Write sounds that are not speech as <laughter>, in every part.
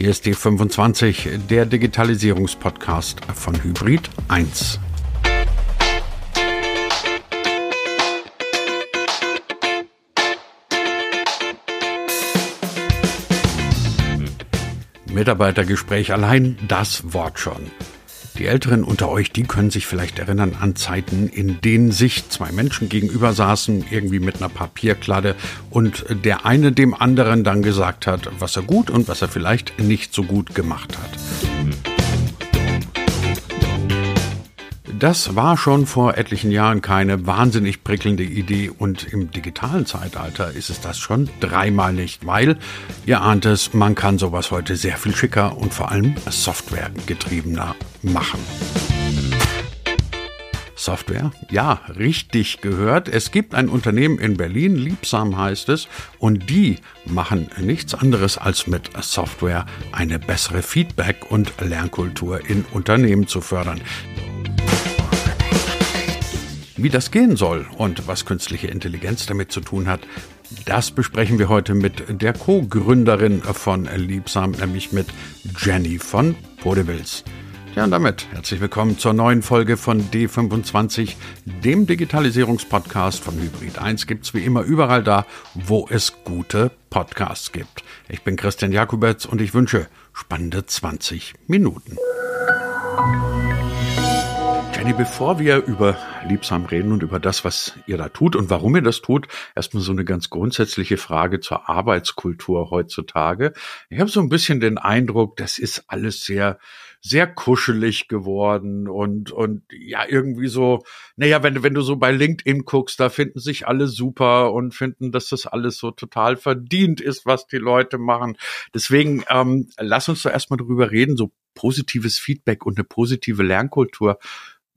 Hier ist die 25, der Digitalisierungspodcast von Hybrid 1. Mitarbeitergespräch allein, das Wort schon. Die Älteren unter euch, die können sich vielleicht erinnern an Zeiten, in denen sich zwei Menschen gegenüber saßen, irgendwie mit einer Papierkladde und der eine dem anderen dann gesagt hat, was er gut und was er vielleicht nicht so gut gemacht hat. Das war schon vor etlichen Jahren keine wahnsinnig prickelnde Idee und im digitalen Zeitalter ist es das schon dreimal nicht, weil, ihr ahnt es, man kann sowas heute sehr viel schicker und vor allem softwaregetriebener machen. Software? Ja, richtig gehört. Es gibt ein Unternehmen in Berlin, Liebsam heißt es, und die machen nichts anderes als mit Software eine bessere Feedback- und Lernkultur in Unternehmen zu fördern. Wie das gehen soll und was künstliche Intelligenz damit zu tun hat, das besprechen wir heute mit der Co-Gründerin von Liebsam, nämlich mit Jenny von Podewils. Ja, und damit herzlich willkommen zur neuen Folge von D25, dem Digitalisierungspodcast von Hybrid 1. Gibt's wie immer überall da, wo es gute Podcasts gibt. Ich bin Christian Jakubetz und ich wünsche spannende 20 Minuten. Jenny, bevor wir über Liebsam reden und über das, was ihr da tut und warum ihr das tut, erstmal so eine ganz grundsätzliche Frage zur Arbeitskultur heutzutage. Ich habe so ein bisschen den Eindruck, das ist alles sehr, sehr kuschelig geworden und, und ja, irgendwie so, naja, wenn, wenn du so bei LinkedIn guckst, da finden sich alle super und finden, dass das alles so total verdient ist, was die Leute machen. Deswegen ähm, lass uns doch erstmal drüber reden, so positives Feedback und eine positive Lernkultur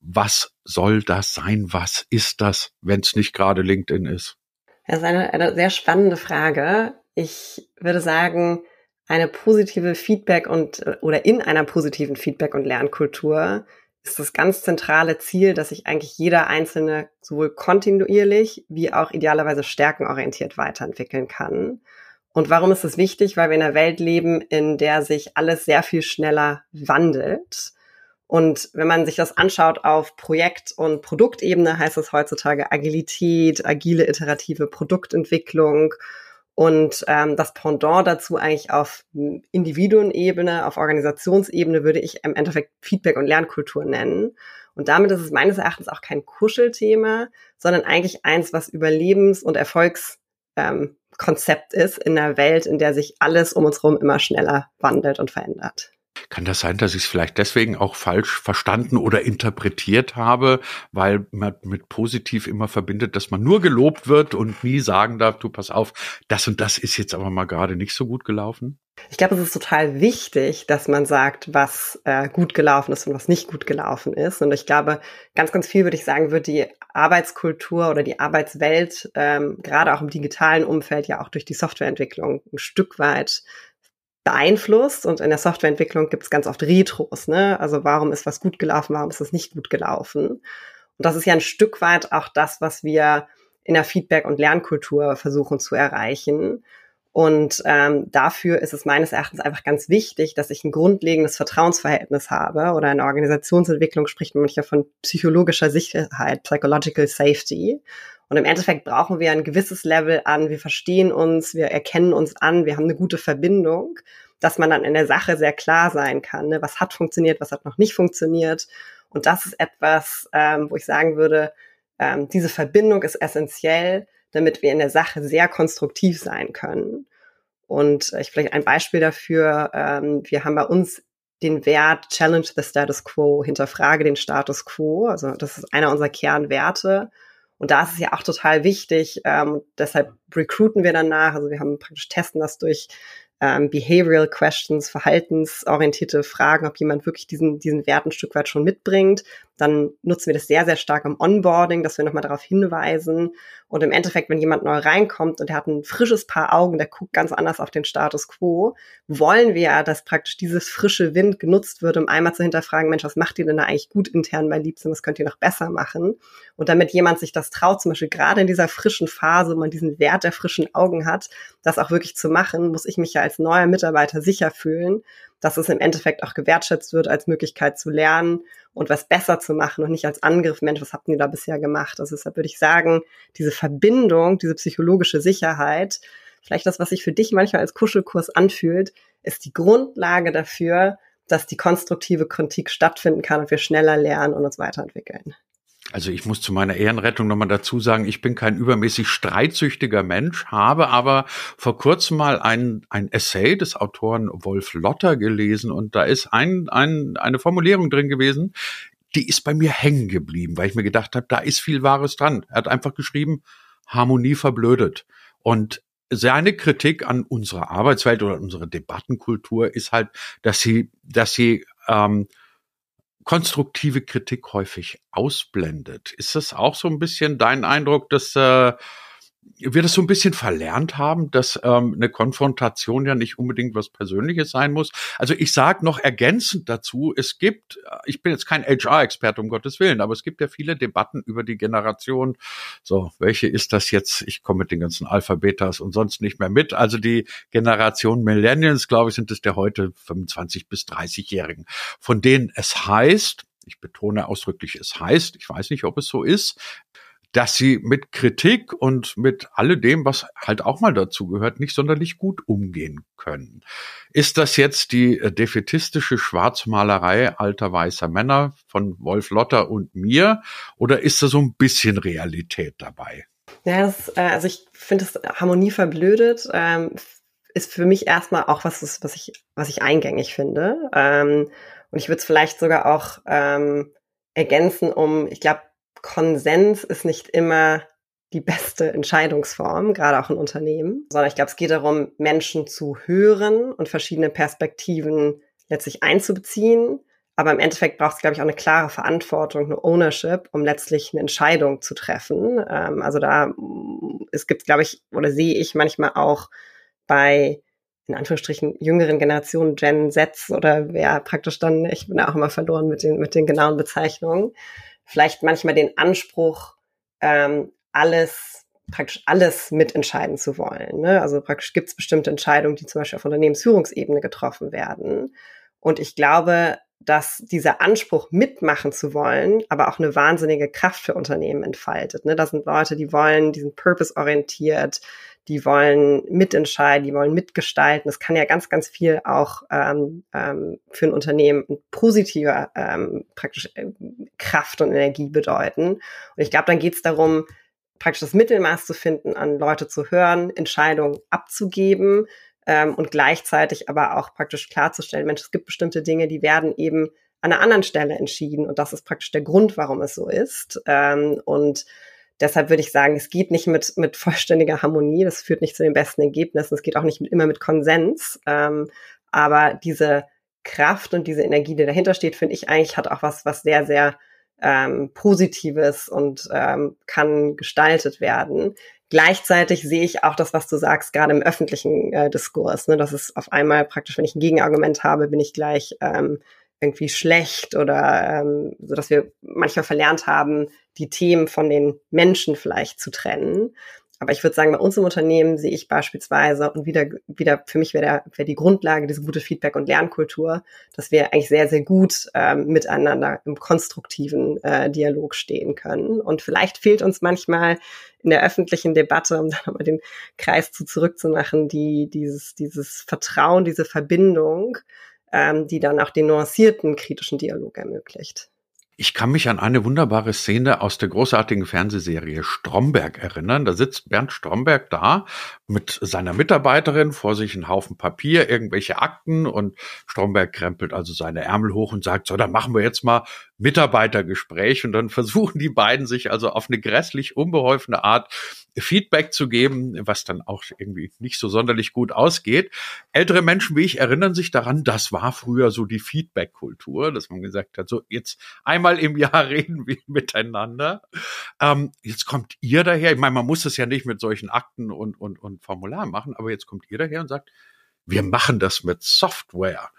was soll das sein? Was ist das, wenn es nicht gerade LinkedIn ist? Das ist eine, eine sehr spannende Frage. Ich würde sagen, eine positive Feedback und oder in einer positiven Feedback- und Lernkultur ist das ganz zentrale Ziel, dass sich eigentlich jeder Einzelne sowohl kontinuierlich wie auch idealerweise stärkenorientiert weiterentwickeln kann. Und warum ist das wichtig? Weil wir in einer Welt leben, in der sich alles sehr viel schneller wandelt. Und wenn man sich das anschaut auf Projekt- und Produktebene, heißt es heutzutage Agilität, agile iterative Produktentwicklung und ähm, das Pendant dazu eigentlich auf Individuenebene, auf Organisationsebene würde ich im Endeffekt Feedback- und Lernkultur nennen. Und damit ist es meines Erachtens auch kein Kuschelthema, sondern eigentlich eins, was Überlebens- und Erfolgskonzept ähm, ist in einer Welt, in der sich alles um uns herum immer schneller wandelt und verändert. Kann das sein, dass ich es vielleicht deswegen auch falsch verstanden oder interpretiert habe, weil man mit positiv immer verbindet, dass man nur gelobt wird und nie sagen darf, du pass auf, das und das ist jetzt aber mal gerade nicht so gut gelaufen? Ich glaube, es ist total wichtig, dass man sagt, was äh, gut gelaufen ist und was nicht gut gelaufen ist. Und ich glaube, ganz, ganz viel würde ich sagen, wird die Arbeitskultur oder die Arbeitswelt, ähm, gerade auch im digitalen Umfeld, ja auch durch die Softwareentwicklung ein Stück weit beeinflusst und in der Softwareentwicklung gibt es ganz oft Retros, ne? Also warum ist was gut gelaufen, warum ist es nicht gut gelaufen? Und das ist ja ein Stück weit auch das, was wir in der Feedback- und Lernkultur versuchen zu erreichen. Und ähm, dafür ist es meines Erachtens einfach ganz wichtig, dass ich ein grundlegendes Vertrauensverhältnis habe. Oder in der Organisationsentwicklung spricht man manchmal von psychologischer Sicherheit, Psychological Safety. Und im Endeffekt brauchen wir ein gewisses Level an, wir verstehen uns, wir erkennen uns an, wir haben eine gute Verbindung, dass man dann in der Sache sehr klar sein kann, ne? was hat funktioniert, was hat noch nicht funktioniert. Und das ist etwas, ähm, wo ich sagen würde, ähm, diese Verbindung ist essentiell, damit wir in der Sache sehr konstruktiv sein können. Und ich vielleicht ein Beispiel dafür, ähm, wir haben bei uns den Wert Challenge the Status Quo, hinterfrage den Status Quo. Also das ist einer unserer Kernwerte. Und da ist es ja auch total wichtig, ähm, deshalb recruiten wir danach. Also wir haben praktisch testen das durch ähm, Behavioral Questions, verhaltensorientierte Fragen, ob jemand wirklich diesen, diesen Wert ein Stück weit schon mitbringt, dann nutzen wir das sehr, sehr stark im Onboarding, dass wir nochmal darauf hinweisen. Und im Endeffekt, wenn jemand neu reinkommt und der hat ein frisches Paar Augen, der guckt ganz anders auf den Status quo, wollen wir ja, dass praktisch dieses frische Wind genutzt wird, um einmal zu hinterfragen, Mensch, was macht ihr denn da eigentlich gut intern bei Liebsten, was könnt ihr noch besser machen? Und damit jemand sich das traut, zum Beispiel gerade in dieser frischen Phase, wo man diesen Wert der frischen Augen hat, das auch wirklich zu machen, muss ich mich ja als neuer Mitarbeiter sicher fühlen, dass es im Endeffekt auch gewertschätzt wird als Möglichkeit zu lernen und was besser zu machen und nicht als Angriff, Mensch, was habt ihr da bisher gemacht? Also deshalb würde ich sagen, diese Verbindung, diese psychologische Sicherheit, vielleicht das, was sich für dich manchmal als Kuschelkurs anfühlt, ist die Grundlage dafür, dass die konstruktive Kritik stattfinden kann und wir schneller lernen und uns weiterentwickeln. Also ich muss zu meiner Ehrenrettung nochmal dazu sagen, ich bin kein übermäßig streitsüchtiger Mensch, habe aber vor kurzem mal ein, ein Essay des Autoren Wolf Lotter gelesen und da ist ein, ein, eine Formulierung drin gewesen, die ist bei mir hängen geblieben, weil ich mir gedacht habe, da ist viel Wahres dran. Er hat einfach geschrieben, Harmonie verblödet. Und seine Kritik an unserer Arbeitswelt oder unserer Debattenkultur ist halt, dass sie, dass sie ähm, konstruktive Kritik häufig ausblendet. Ist das auch so ein bisschen dein Eindruck, dass äh, wir das so ein bisschen verlernt haben, dass ähm, eine Konfrontation ja nicht unbedingt was Persönliches sein muss. Also ich sage noch ergänzend dazu, es gibt, ich bin jetzt kein HR-Experte um Gottes Willen, aber es gibt ja viele Debatten über die Generation. So, welche ist das jetzt? Ich komme mit den ganzen Alphabetas und sonst nicht mehr mit. Also die Generation Millennials, glaube ich, sind es der heute 25 bis 30-Jährigen, von denen es heißt, ich betone ausdrücklich, es heißt, ich weiß nicht, ob es so ist, dass sie mit Kritik und mit alledem, was halt auch mal dazu gehört, nicht sonderlich gut umgehen können. Ist das jetzt die äh, defetistische Schwarzmalerei alter weißer Männer von Wolf Lotter und mir oder ist da so ein bisschen Realität dabei? Ja, das, äh, also ich finde es Harmonie verblödet. Ähm, ist für mich erstmal auch was, was ich, was ich eingängig finde. Ähm, und ich würde es vielleicht sogar auch ähm, ergänzen, um, ich glaube, Konsens ist nicht immer die beste Entscheidungsform, gerade auch in Unternehmen, sondern ich glaube, es geht darum, Menschen zu hören und verschiedene Perspektiven letztlich einzubeziehen. Aber im Endeffekt braucht es, glaube ich, auch eine klare Verantwortung, eine Ownership, um letztlich eine Entscheidung zu treffen. Ähm, also da, es gibt, glaube ich, oder sehe ich manchmal auch bei in Anführungsstrichen jüngeren Generationen, Gen Z oder wer praktisch dann, ich bin auch immer verloren mit den, mit den genauen Bezeichnungen, vielleicht manchmal den Anspruch, ähm, alles, praktisch alles mitentscheiden zu wollen. Ne? Also praktisch gibt es bestimmte Entscheidungen, die zum Beispiel auf Unternehmensführungsebene getroffen werden. Und ich glaube, dass dieser Anspruch mitmachen zu wollen, aber auch eine wahnsinnige Kraft für Unternehmen entfaltet. Ne? Das sind Leute, die wollen, die sind purpose-orientiert, die wollen mitentscheiden, die wollen mitgestalten. Das kann ja ganz, ganz viel auch ähm, ähm, für ein Unternehmen positiver ähm, praktisch äh, Kraft und Energie bedeuten. Und ich glaube, dann geht es darum, praktisch das Mittelmaß zu finden, an Leute zu hören, Entscheidungen abzugeben ähm, und gleichzeitig aber auch praktisch klarzustellen, Mensch, es gibt bestimmte Dinge, die werden eben an einer anderen Stelle entschieden und das ist praktisch der Grund, warum es so ist. Ähm, und Deshalb würde ich sagen, es geht nicht mit, mit vollständiger Harmonie, das führt nicht zu den besten Ergebnissen, es geht auch nicht mit, immer mit Konsens. Ähm, aber diese Kraft und diese Energie, die dahinter steht, finde ich eigentlich hat auch was, was sehr, sehr ähm, Positives und ähm, kann gestaltet werden. Gleichzeitig sehe ich auch das, was du sagst, gerade im öffentlichen äh, Diskurs. Ne? Das ist auf einmal praktisch, wenn ich ein Gegenargument habe, bin ich gleich ähm, irgendwie schlecht oder ähm, so dass wir manchmal verlernt haben, die Themen von den Menschen vielleicht zu trennen. Aber ich würde sagen, bei uns im Unternehmen sehe ich beispielsweise und wieder, wieder für mich wäre wär die Grundlage diese gute Feedback- und Lernkultur, dass wir eigentlich sehr, sehr gut ähm, miteinander im konstruktiven äh, Dialog stehen können. Und vielleicht fehlt uns manchmal in der öffentlichen Debatte, um <laughs> dann nochmal den Kreis zu zurückzumachen, die, dieses, dieses Vertrauen, diese Verbindung, ähm, die dann auch den nuancierten kritischen Dialog ermöglicht. Ich kann mich an eine wunderbare Szene aus der großartigen Fernsehserie Stromberg erinnern. Da sitzt Bernd Stromberg da mit seiner Mitarbeiterin vor sich einen Haufen Papier, irgendwelche Akten und Stromberg krempelt also seine Ärmel hoch und sagt, so, dann machen wir jetzt mal Mitarbeitergespräch und dann <laughs> versuchen die beiden sich also auf eine grässlich unbeholfene Art Feedback zu geben, was dann auch irgendwie nicht so sonderlich gut ausgeht. Ältere Menschen wie ich erinnern sich daran, das war früher so die Feedback-Kultur, dass man gesagt hat, so jetzt einmal im Jahr <laughs> reden wir miteinander. Ähm, jetzt kommt ihr daher, ich meine, man muss das ja nicht mit solchen Akten und, und, und Formularen machen, aber jetzt kommt ihr daher und sagt, wir machen das mit Software.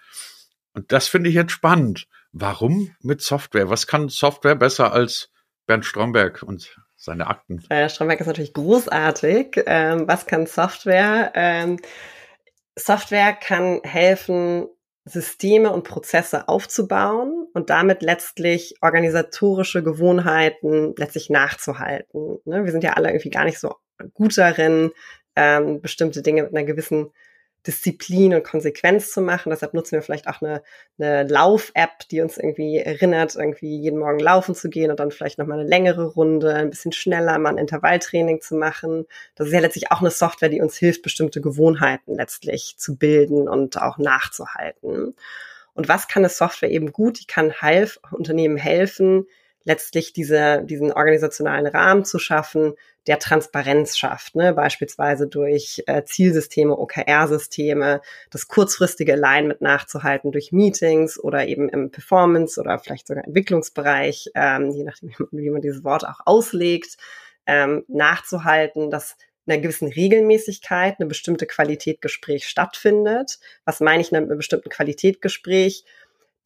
Und das finde ich jetzt spannend. Warum mit Software? Was kann Software besser als Bernd Stromberg und seine Akten? Äh, Stromberg ist natürlich großartig. Ähm, was kann Software? Ähm, Software kann helfen, Systeme und Prozesse aufzubauen und damit letztlich organisatorische Gewohnheiten letztlich nachzuhalten. Ne? Wir sind ja alle irgendwie gar nicht so gut darin, ähm, bestimmte Dinge mit einer gewissen Disziplin und Konsequenz zu machen. Deshalb nutzen wir vielleicht auch eine, eine Lauf-App, die uns irgendwie erinnert, irgendwie jeden Morgen laufen zu gehen und dann vielleicht nochmal eine längere Runde, ein bisschen schneller mal ein Intervalltraining zu machen. Das ist ja letztlich auch eine Software, die uns hilft, bestimmte Gewohnheiten letztlich zu bilden und auch nachzuhalten. Und was kann eine Software eben gut? Die kann Half Unternehmen helfen, letztlich diese, diesen organisationalen Rahmen zu schaffen, der Transparenz schafft, ne? beispielsweise durch äh, Zielsysteme, OKR-Systeme, das kurzfristige Alignment nachzuhalten durch Meetings oder eben im Performance oder vielleicht sogar Entwicklungsbereich, ähm, je nachdem, wie man, wie man dieses Wort auch auslegt, ähm, nachzuhalten, dass einer gewissen Regelmäßigkeit eine bestimmte Qualität Gespräch stattfindet. Was meine ich mit einem bestimmten Qualität Gespräch?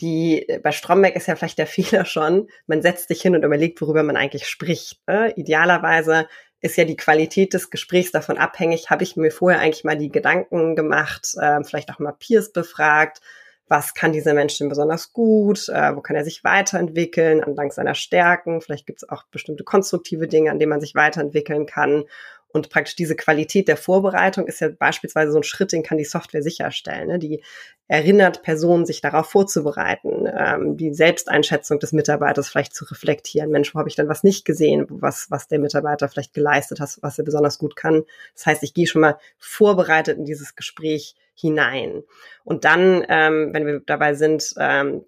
Die bei Stromberg ist ja vielleicht der <laughs> Fehler schon, man setzt sich hin und überlegt, worüber man eigentlich spricht. Ne? Idealerweise ist ja die Qualität des Gesprächs davon abhängig, habe ich mir vorher eigentlich mal die Gedanken gemacht, äh, vielleicht auch mal Peers befragt, was kann dieser Mensch denn besonders gut, äh, wo kann er sich weiterentwickeln, anlang seiner Stärken, vielleicht gibt es auch bestimmte konstruktive Dinge, an denen man sich weiterentwickeln kann und praktisch diese Qualität der Vorbereitung ist ja beispielsweise so ein Schritt, den kann die Software sicherstellen. Ne? Die erinnert Personen, sich darauf vorzubereiten, ähm, die Selbsteinschätzung des Mitarbeiters vielleicht zu reflektieren. Mensch, wo habe ich dann was nicht gesehen, was, was der Mitarbeiter vielleicht geleistet hat, was er besonders gut kann. Das heißt, ich gehe schon mal vorbereitet in dieses Gespräch hinein. Und dann, ähm, wenn wir dabei sind, ähm,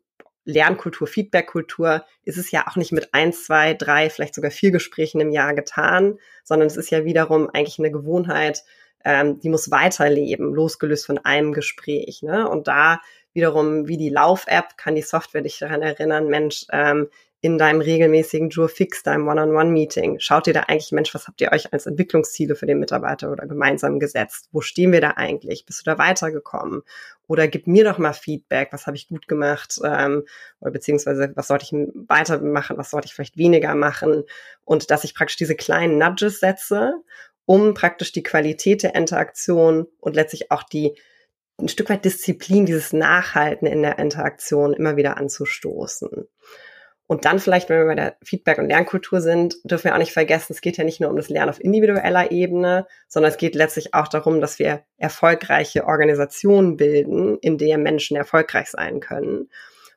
Lernkultur, Feedbackkultur ist es ja auch nicht mit eins, zwei, drei, vielleicht sogar vier Gesprächen im Jahr getan, sondern es ist ja wiederum eigentlich eine Gewohnheit, ähm, die muss weiterleben, losgelöst von einem Gespräch. Ne? Und da wiederum, wie die Lauf-App, kann die Software dich daran erinnern, Mensch, ähm, in deinem regelmäßigen Jour Fix, deinem One-on-One-Meeting? Schaut ihr da eigentlich, Mensch, was habt ihr euch als Entwicklungsziele für den Mitarbeiter oder gemeinsam gesetzt? Wo stehen wir da eigentlich? Bist du da weitergekommen? Oder gib mir doch mal Feedback, was habe ich gut gemacht? Ähm, oder beziehungsweise, was sollte ich weitermachen, was sollte ich vielleicht weniger machen? Und dass ich praktisch diese kleinen Nudges setze, um praktisch die Qualität der Interaktion und letztlich auch die ein Stück weit Disziplin, dieses Nachhalten in der Interaktion immer wieder anzustoßen. Und dann vielleicht, wenn wir bei der Feedback- und Lernkultur sind, dürfen wir auch nicht vergessen, es geht ja nicht nur um das Lernen auf individueller Ebene, sondern es geht letztlich auch darum, dass wir erfolgreiche Organisationen bilden, in der Menschen erfolgreich sein können.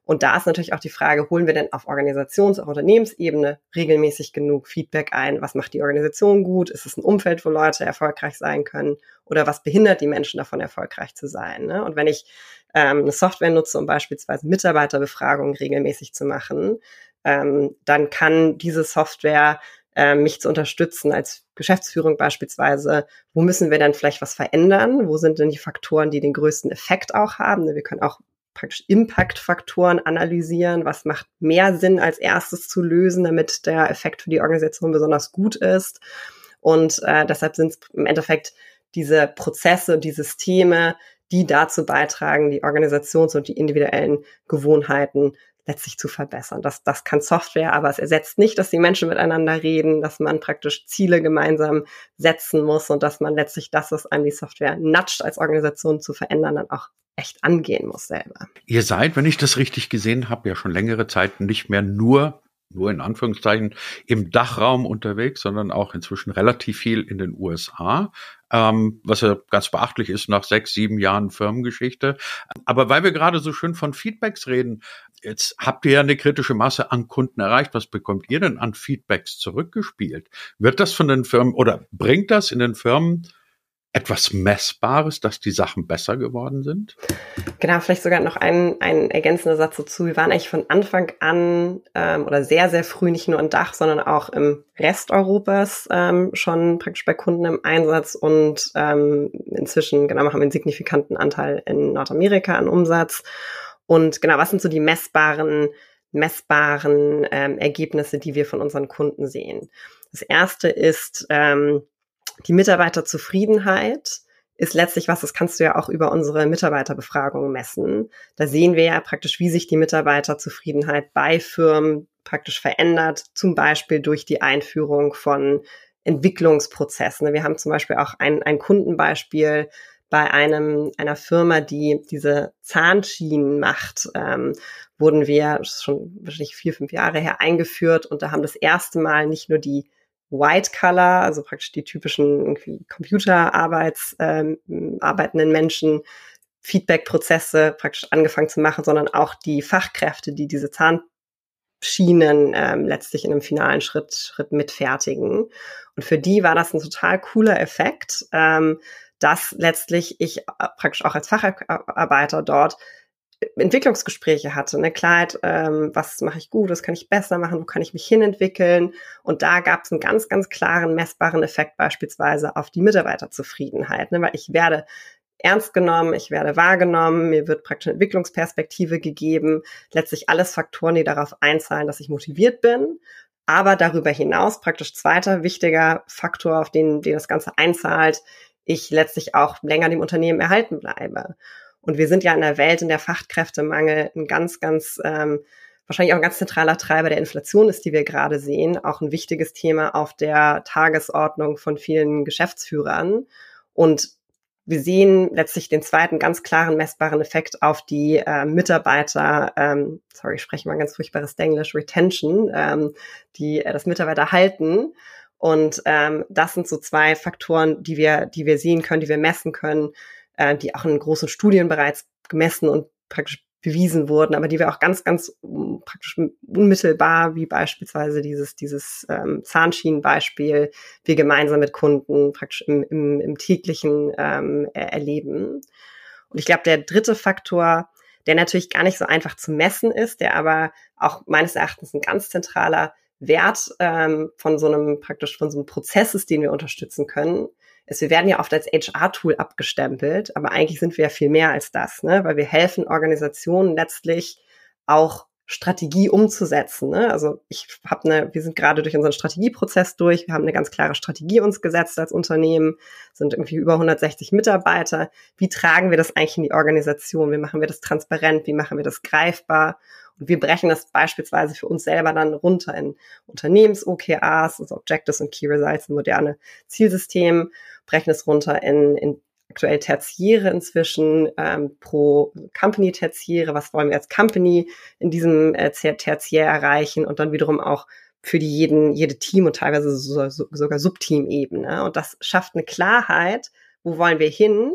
Und da ist natürlich auch die Frage, holen wir denn auf Organisations- und Unternehmensebene regelmäßig genug Feedback ein? Was macht die Organisation gut? Ist es ein Umfeld, wo Leute erfolgreich sein können? Oder was behindert die Menschen davon, erfolgreich zu sein? Ne? Und wenn ich ähm, eine Software nutze, um beispielsweise Mitarbeiterbefragungen regelmäßig zu machen, ähm, dann kann diese Software äh, mich zu unterstützen als Geschäftsführung beispielsweise. Wo müssen wir dann vielleicht was verändern? Wo sind denn die Faktoren, die den größten Effekt auch haben? Wir können auch praktisch Impact-Faktoren analysieren. Was macht mehr Sinn als erstes zu lösen, damit der Effekt für die Organisation besonders gut ist? Und äh, deshalb sind es im Endeffekt diese Prozesse und die Systeme, die dazu beitragen, die Organisations- und die individuellen Gewohnheiten letztlich zu verbessern. Das, das kann Software, aber es ersetzt nicht, dass die Menschen miteinander reden, dass man praktisch Ziele gemeinsam setzen muss und dass man letztlich das, was einem die Software natscht, als Organisation zu verändern, dann auch echt angehen muss selber. Ihr seid, wenn ich das richtig gesehen habe, ja schon längere Zeit nicht mehr nur nur in Anführungszeichen im Dachraum unterwegs, sondern auch inzwischen relativ viel in den USA, ähm, was ja ganz beachtlich ist nach sechs, sieben Jahren Firmengeschichte. Aber weil wir gerade so schön von Feedbacks reden, jetzt habt ihr ja eine kritische Masse an Kunden erreicht. Was bekommt ihr denn an Feedbacks zurückgespielt? Wird das von den Firmen oder bringt das in den Firmen etwas Messbares, dass die Sachen besser geworden sind? Genau, vielleicht sogar noch ein, ein ergänzender Satz dazu. Wir waren eigentlich von Anfang an ähm, oder sehr, sehr früh nicht nur im Dach, sondern auch im Rest Europas ähm, schon praktisch bei Kunden im Einsatz und ähm, inzwischen, genau, machen wir einen signifikanten Anteil in Nordamerika an Umsatz. Und genau, was sind so die messbaren, messbaren ähm, Ergebnisse, die wir von unseren Kunden sehen? Das erste ist, ähm, die Mitarbeiterzufriedenheit ist letztlich was, das kannst du ja auch über unsere Mitarbeiterbefragung messen. Da sehen wir ja praktisch, wie sich die Mitarbeiterzufriedenheit bei Firmen praktisch verändert, zum Beispiel durch die Einführung von Entwicklungsprozessen. Wir haben zum Beispiel auch ein, ein Kundenbeispiel bei einem einer Firma, die diese Zahnschienen macht, ähm, wurden wir schon wahrscheinlich vier, fünf Jahre her eingeführt und da haben das erste Mal nicht nur die White Color, also praktisch die typischen Computerarbeits ähm, arbeitenden Menschen, Feedback-Prozesse praktisch angefangen zu machen, sondern auch die Fachkräfte, die diese Zahnschienen ähm, letztlich in einem finalen Schritt, Schritt mitfertigen. Und für die war das ein total cooler Effekt, ähm, dass letztlich ich äh, praktisch auch als Facharbeiter dort Entwicklungsgespräche hatte, ne, Klarheit, ähm, was mache ich gut, was kann ich besser machen, wo kann ich mich hinentwickeln. Und da gab es einen ganz, ganz klaren, messbaren Effekt beispielsweise auf die Mitarbeiterzufriedenheit, ne, weil ich werde ernst genommen, ich werde wahrgenommen, mir wird praktisch eine Entwicklungsperspektive gegeben, letztlich alles Faktoren, die darauf einzahlen, dass ich motiviert bin. Aber darüber hinaus praktisch zweiter wichtiger Faktor, auf den, den das Ganze einzahlt, ich letztlich auch länger dem Unternehmen erhalten bleibe. Und wir sind ja in der Welt, in der Fachkräftemangel ein ganz, ganz, ähm, wahrscheinlich auch ein ganz zentraler Treiber der Inflation ist, die wir gerade sehen, auch ein wichtiges Thema auf der Tagesordnung von vielen Geschäftsführern. Und wir sehen letztlich den zweiten ganz klaren messbaren Effekt auf die äh, Mitarbeiter, ähm, sorry, ich spreche mal ganz furchtbares Englisch, Retention, ähm, die äh, das Mitarbeiter halten. Und ähm, das sind so zwei Faktoren, die wir, die wir sehen können, die wir messen können, äh, die auch in großen Studien bereits gemessen und praktisch bewiesen wurden, aber die wir auch ganz, ganz um, praktisch unmittelbar, wie beispielsweise dieses, dieses ähm, Zahnschienenbeispiel, wir gemeinsam mit Kunden praktisch im, im, im täglichen ähm, erleben. Und ich glaube, der dritte Faktor, der natürlich gar nicht so einfach zu messen ist, der aber auch meines Erachtens ein ganz zentraler Wert ähm, von so einem praktisch von so einem Prozess ist, den wir unterstützen können, ist, wir werden ja oft als HR-Tool abgestempelt, aber eigentlich sind wir ja viel mehr als das, ne? weil wir helfen Organisationen letztlich auch Strategie umzusetzen. Ne? Also ich habe eine, wir sind gerade durch unseren Strategieprozess durch, wir haben eine ganz klare Strategie uns gesetzt als Unternehmen, sind irgendwie über 160 Mitarbeiter. Wie tragen wir das eigentlich in die Organisation? Wie machen wir das transparent? Wie machen wir das greifbar? Und wir brechen das beispielsweise für uns selber dann runter in Unternehmens-OKRs, also Objectives und Key Results, moderne Zielsystem brechen es runter in, in aktuell Tertiäre inzwischen ähm, pro Company Tertiäre. Was wollen wir als Company in diesem äh, Tertiär erreichen und dann wiederum auch für die jeden, jede Team und teilweise so, so, sogar Subteam-Ebene. Und das schafft eine Klarheit, wo wollen wir hin?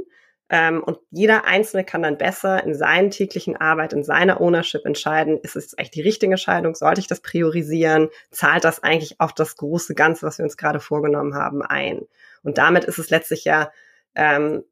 Ähm, und jeder Einzelne kann dann besser in seinen täglichen Arbeit, in seiner Ownership entscheiden, ist es echt die richtige Entscheidung? Sollte ich das priorisieren? Zahlt das eigentlich auf das große Ganze, was wir uns gerade vorgenommen haben, ein? Und damit ist es letztlich ja ähm,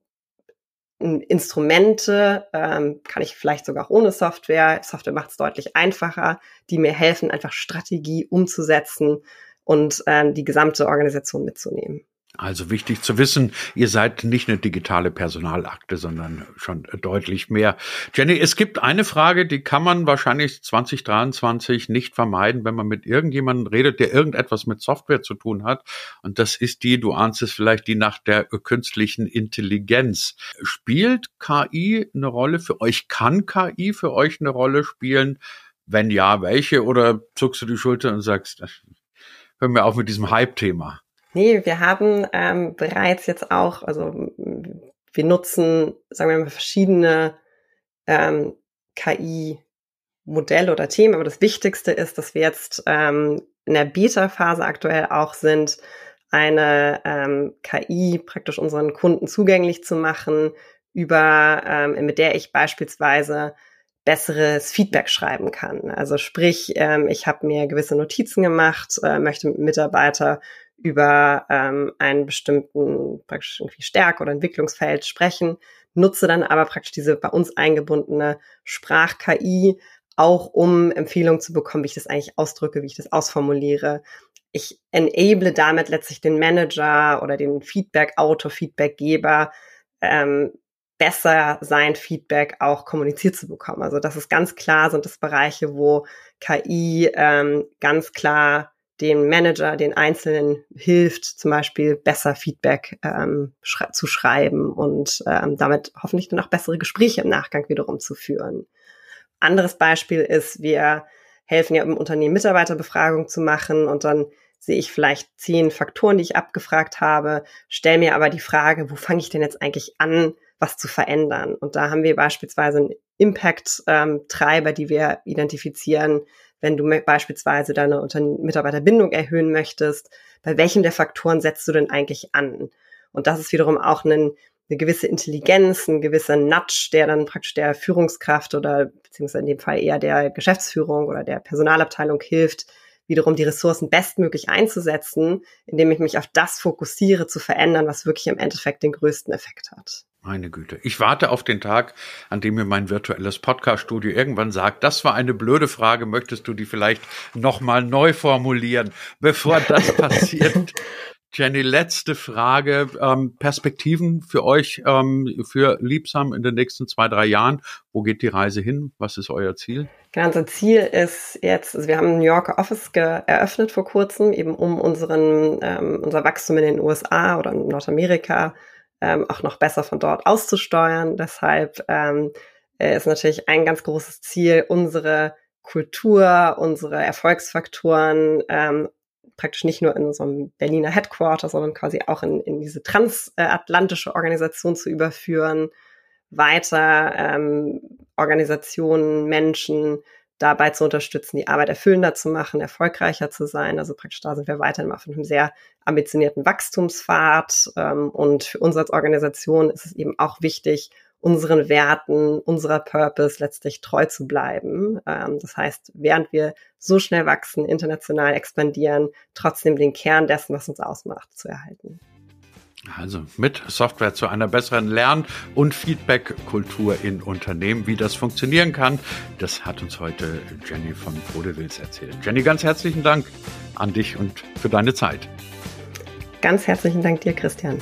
Instrumente, ähm, kann ich vielleicht sogar auch ohne Software. Software macht es deutlich einfacher, die mir helfen, einfach Strategie umzusetzen und ähm, die gesamte Organisation mitzunehmen. Also wichtig zu wissen, ihr seid nicht eine digitale Personalakte, sondern schon deutlich mehr. Jenny, es gibt eine Frage, die kann man wahrscheinlich 2023 nicht vermeiden, wenn man mit irgendjemandem redet, der irgendetwas mit Software zu tun hat. Und das ist die, du ahnst es vielleicht, die nach der künstlichen Intelligenz. Spielt KI eine Rolle für euch? Kann KI für euch eine Rolle spielen? Wenn ja, welche? Oder zuckst du die Schulter und sagst, hör mir auf mit diesem Hype-Thema? Nee, wir haben ähm, bereits jetzt auch, also wir nutzen, sagen wir mal, verschiedene ähm, KI-Modelle oder Themen, aber das Wichtigste ist, dass wir jetzt ähm, in der Beta-Phase aktuell auch sind, eine ähm, KI praktisch unseren Kunden zugänglich zu machen, über ähm, mit der ich beispielsweise besseres Feedback schreiben kann. Also sprich, ähm, ich habe mir gewisse Notizen gemacht, äh, möchte mit Mitarbeiter über ähm, einen bestimmten praktisch irgendwie Stärke oder Entwicklungsfeld sprechen, nutze dann aber praktisch diese bei uns eingebundene Sprach-KI auch um Empfehlungen zu bekommen, wie ich das eigentlich ausdrücke, wie ich das ausformuliere. Ich enable damit letztlich den Manager oder den Feedback-Autor, Feedbackgeber, ähm, besser sein Feedback auch kommuniziert zu bekommen. Also das ist ganz klar, sind das Bereiche, wo KI ähm, ganz klar dem Manager, den Einzelnen hilft, zum Beispiel besser Feedback ähm, schrei zu schreiben und ähm, damit hoffentlich dann auch bessere Gespräche im Nachgang wiederum zu führen. Anderes Beispiel ist, wir helfen ja im Unternehmen Mitarbeiterbefragung zu machen und dann sehe ich vielleicht zehn Faktoren, die ich abgefragt habe, stelle mir aber die Frage, wo fange ich denn jetzt eigentlich an, was zu verändern? Und da haben wir beispielsweise einen Impact-Treiber, ähm, die wir identifizieren, wenn du beispielsweise deine Mitarbeiterbindung erhöhen möchtest, bei welchem der Faktoren setzt du denn eigentlich an? Und das ist wiederum auch ein, eine gewisse Intelligenz, ein gewisser Nudge, der dann praktisch der Führungskraft oder beziehungsweise in dem Fall eher der Geschäftsführung oder der Personalabteilung hilft, wiederum die Ressourcen bestmöglich einzusetzen, indem ich mich auf das fokussiere, zu verändern, was wirklich im Endeffekt den größten Effekt hat. Meine Güte. Ich warte auf den Tag, an dem mir mein virtuelles Podcast-Studio irgendwann sagt, das war eine blöde Frage, möchtest du die vielleicht nochmal neu formulieren? Bevor das <laughs> passiert, Jenny, letzte Frage. Ähm, Perspektiven für euch, ähm, für Liebsam in den nächsten zwei, drei Jahren. Wo geht die Reise hin? Was ist euer Ziel? Genau, unser Ziel ist jetzt, also wir haben ein New Yorker Office eröffnet vor kurzem, eben um unseren, ähm, unser Wachstum in den USA oder in Nordamerika ähm, auch noch besser von dort auszusteuern. Deshalb ähm, äh, ist natürlich ein ganz großes Ziel, unsere Kultur, unsere Erfolgsfaktoren ähm, praktisch nicht nur in unserem Berliner Headquarter, sondern quasi auch in, in diese transatlantische Organisation zu überführen, weiter ähm, Organisationen, Menschen dabei zu unterstützen, die Arbeit erfüllender zu machen, erfolgreicher zu sein. Also praktisch da sind wir weiterhin auf einem sehr ambitionierten Wachstumspfad. Ähm, und für uns als Organisation ist es eben auch wichtig, unseren Werten, unserer Purpose letztlich treu zu bleiben. Ähm, das heißt, während wir so schnell wachsen, international expandieren, trotzdem den Kern dessen, was uns ausmacht, zu erhalten. Also mit Software zu einer besseren Lern- und Feedback-Kultur in Unternehmen, wie das funktionieren kann. Das hat uns heute Jenny von Bodewils erzählt. Jenny, ganz herzlichen Dank an dich und für deine Zeit. Ganz herzlichen Dank dir, Christian.